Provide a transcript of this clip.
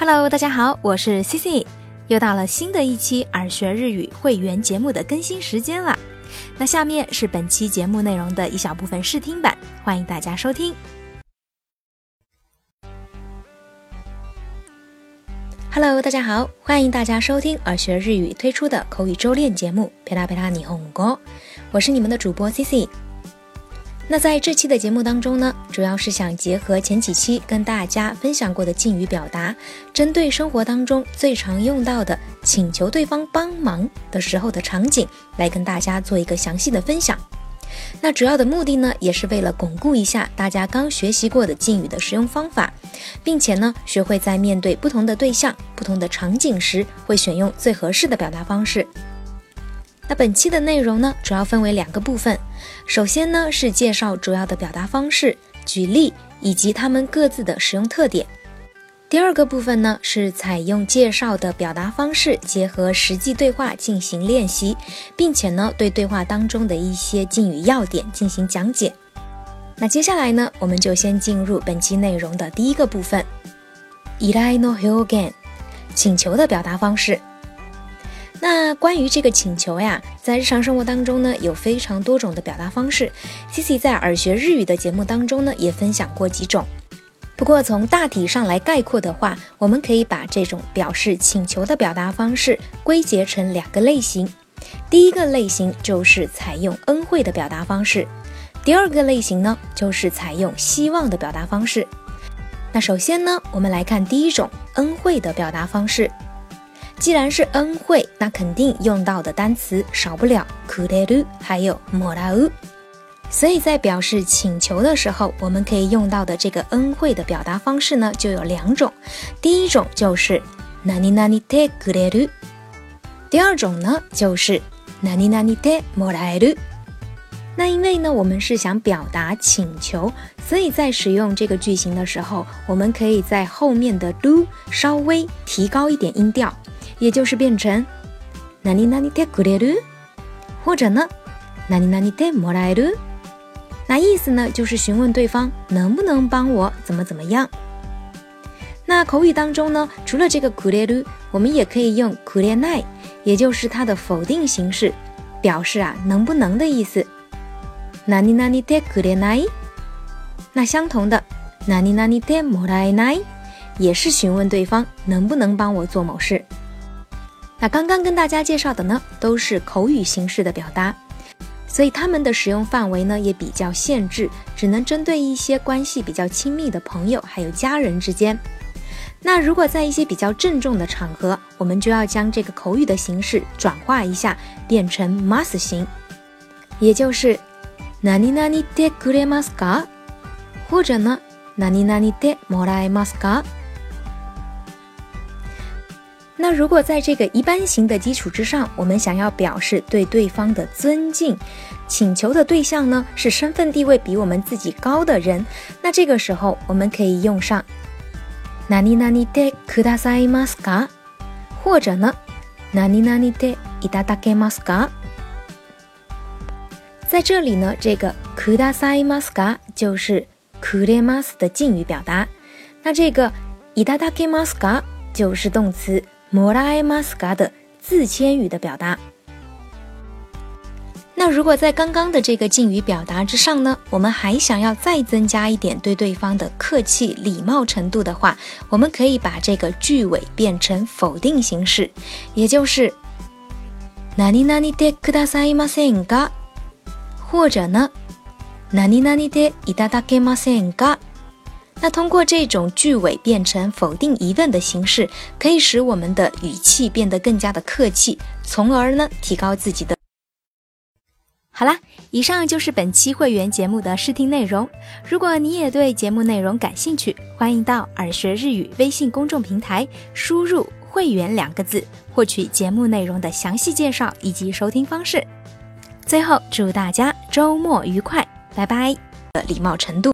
Hello，大家好，我是 C C，又到了新的一期耳学日语会员节目的更新时间了。那下面是本期节目内容的一小部分试听版，欢迎大家收听。Hello，大家好，欢迎大家收听耳学日语推出的口语周练节目《陪啦陪啦霓虹歌》，我是你们的主播 C C。那在这期的节目当中呢，主要是想结合前几期跟大家分享过的敬语表达，针对生活当中最常用到的请求对方帮忙的时候的场景，来跟大家做一个详细的分享。那主要的目的呢，也是为了巩固一下大家刚学习过的敬语的使用方法，并且呢，学会在面对不同的对象、不同的场景时，会选用最合适的表达方式。那本期的内容呢，主要分为两个部分。首先呢，是介绍主要的表达方式、举例以及它们各自的使用特点。第二个部分呢，是采用介绍的表达方式，结合实际对话进行练习，并且呢，对对话当中的一些敬语要点进行讲解。那接下来呢，我们就先进入本期内容的第一个部分。依頼の表現，请求的表达方式。那关于这个请求呀，在日常生活当中呢，有非常多种的表达方式。Cici 在耳学日语的节目当中呢，也分享过几种。不过从大体上来概括的话，我们可以把这种表示请求的表达方式归结成两个类型。第一个类型就是采用恩惠的表达方式，第二个类型呢，就是采用希望的表达方式。那首先呢，我们来看第一种恩惠的表达方式。既然是恩惠，那肯定用到的单词少不了くれる，还有もらう。所以在表示请求的时候，我们可以用到的这个恩惠的表达方式呢，就有两种。第一种就是何々でくれる，第二种呢就是何々でもらえる。那因为呢，我们是想表达请求，所以在使用这个句型的时候，我们可以在后面的 do 稍微提高一点音调。 也就是变成哪里哪里的くれる，或者呢哪里哪里的もらえ。那意思呢，就是询问对方能不能帮我怎么怎么样。那口语当中呢，除了这个くれる，我们也可以用くれない，也就是它的否定形式，表示啊能不能的意思。哪里哪里的くれな。那相同的，哪里哪里的もらえ，也是询问对方能不能帮我做某事。那刚刚跟大家介绍的呢，都是口语形式的表达，所以它们的使用范围呢也比较限制，只能针对一些关系比较亲密的朋友还有家人之间。那如果在一些比较郑重的场合，我们就要将这个口语的形式转化一下，变成 must 型，也就是何々でくれますか，或者呢何々でもらえますか。 那如果在这个一般型的基础之上，我们想要表示对对方的尊敬，请求的对象呢是身份地位比我们自己高的人，那这个时候我们可以用上何々でくださいますか，或者呢何々でいただけますか。在这里呢，这个くださいますか就是くれます的敬语表达，那这个いただけますか就是动词。 もらえますか的自谦语的表达。那如果在刚刚的这个敬语表达之上呢，我们还想要再增加一点对对方的客气礼貌程度的话，我们可以把这个句尾变成否定形式，也就是何々でくださいませんか，或者呢何々でいただけませんか。 那通过这种句尾变成否定疑问的形式，可以使我们的语气变得更加的客气，从而呢提高自己的。好啦，以上就是本期会员节目的试听内容。如果你也对节目内容感兴趣，欢迎到耳学日语微信公众平台输入“会员”两个字，获取节目内容的详细介绍以及收听方式。最后，祝大家周末愉快，拜拜。的礼貌程度。